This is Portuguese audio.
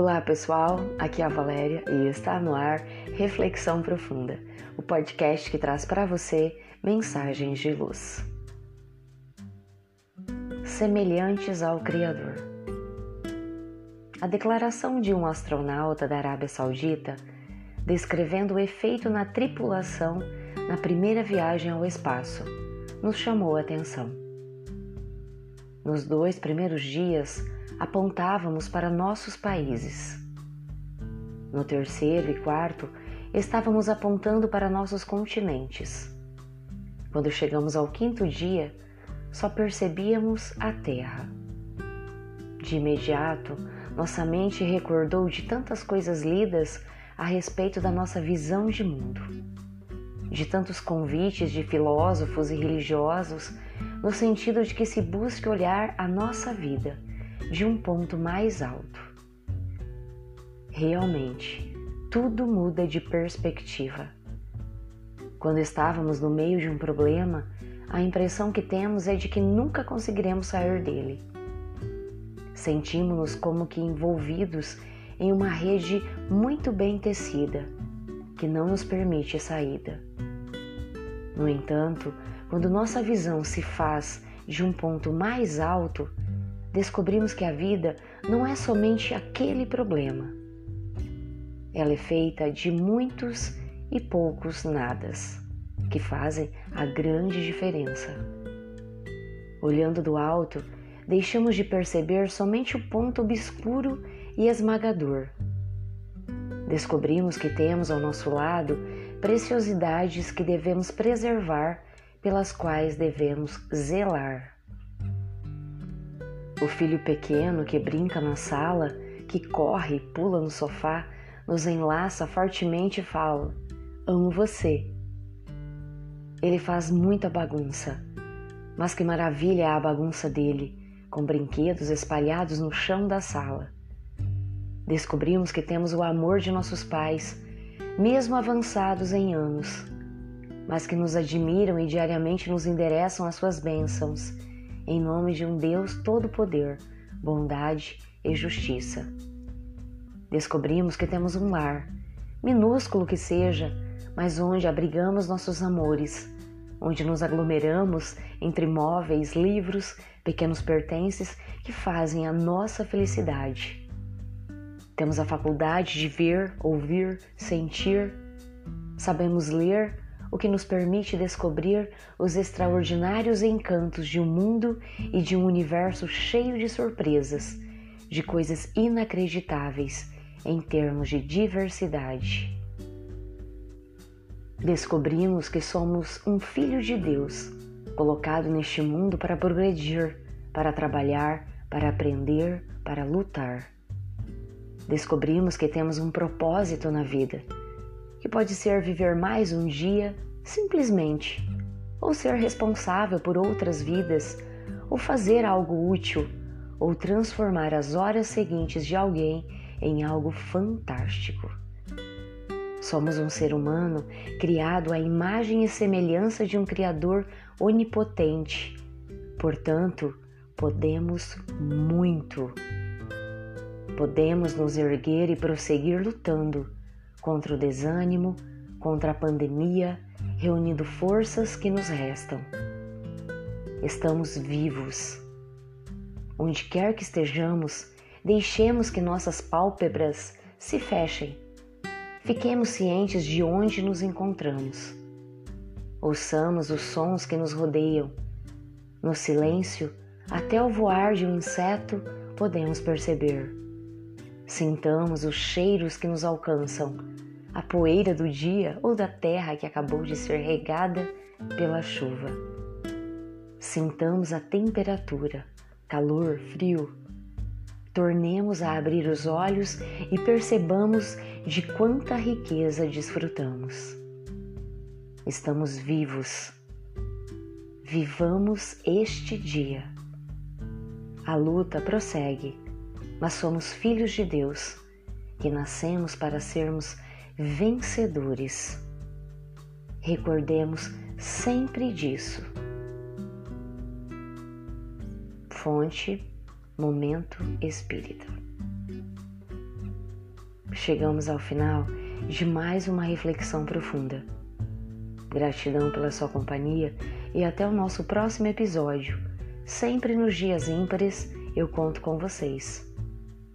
Olá pessoal, aqui é a Valéria e está no ar Reflexão Profunda, o podcast que traz para você mensagens de luz. Semelhantes ao Criador. A declaração de um astronauta da Arábia Saudita descrevendo o efeito na tripulação na primeira viagem ao espaço nos chamou a atenção. Nos dois primeiros dias, apontávamos para nossos países. No terceiro e quarto, estávamos apontando para nossos continentes. Quando chegamos ao quinto dia, só percebíamos a Terra. De imediato, nossa mente recordou de tantas coisas lidas a respeito da nossa visão de mundo, de tantos convites de filósofos e religiosos no sentido de que se busque olhar a nossa vida de um ponto mais alto. Realmente, tudo muda de perspectiva. Quando estávamos no meio de um problema, a impressão que temos é de que nunca conseguiremos sair dele. Sentimos-nos como que envolvidos em uma rede muito bem tecida, que não nos permite saída. No entanto, quando nossa visão se faz de um ponto mais alto, descobrimos que a vida não é somente aquele problema. Ela é feita de muitos e poucos nadas, que fazem a grande diferença. Olhando do alto, deixamos de perceber somente o ponto obscuro e esmagador. Descobrimos que temos ao nosso lado preciosidades que devemos preservar, pelas quais devemos zelar. O filho pequeno que brinca na sala, que corre e pula no sofá, nos enlaça fortemente e fala: Amo você. Ele faz muita bagunça, mas que maravilha é a bagunça dele, com brinquedos espalhados no chão da sala. Descobrimos que temos o amor de nossos pais, mesmo avançados em anos, mas que nos admiram e diariamente nos endereçam as suas bênçãos em nome de um Deus todo-poder, bondade e justiça. Descobrimos que temos um lar, minúsculo que seja, mas onde abrigamos nossos amores, onde nos aglomeramos entre móveis, livros, pequenos pertences que fazem a nossa felicidade. Temos a faculdade de ver, ouvir, sentir, sabemos ler, o que nos permite descobrir os extraordinários encantos de um mundo e de um universo cheio de surpresas, de coisas inacreditáveis em termos de diversidade. Descobrimos que somos um filho de Deus, colocado neste mundo para progredir, para trabalhar, para aprender, para lutar. Descobrimos que temos um propósito na vida que pode ser viver mais um dia simplesmente, ou ser responsável por outras vidas, ou fazer algo útil, ou transformar as horas seguintes de alguém em algo fantástico. Somos um ser humano criado à imagem e semelhança de um Criador onipotente. Portanto, podemos muito. Podemos nos erguer e prosseguir lutando contra o desânimo, contra a pandemia, reunindo forças que nos restam. Estamos vivos. Onde quer que estejamos, deixemos que nossas pálpebras se fechem. Fiquemos cientes de onde nos encontramos. Ouçamos os sons que nos rodeiam. No silêncio, até o voar de um inseto podemos perceber. Sintamos os cheiros que nos alcançam, a poeira do dia ou da terra que acabou de ser regada pela chuva. Sintamos a temperatura, calor, frio. Tornemos a abrir os olhos e percebamos de quanta riqueza desfrutamos. Estamos vivos. Vivamos este dia. A luta prossegue mas somos filhos de Deus, que nascemos para sermos vencedores. Recordemos sempre disso. Fonte, momento espírita. Chegamos ao final de mais uma reflexão profunda. Gratidão pela sua companhia e até o nosso próximo episódio. Sempre nos dias ímpares eu conto com vocês.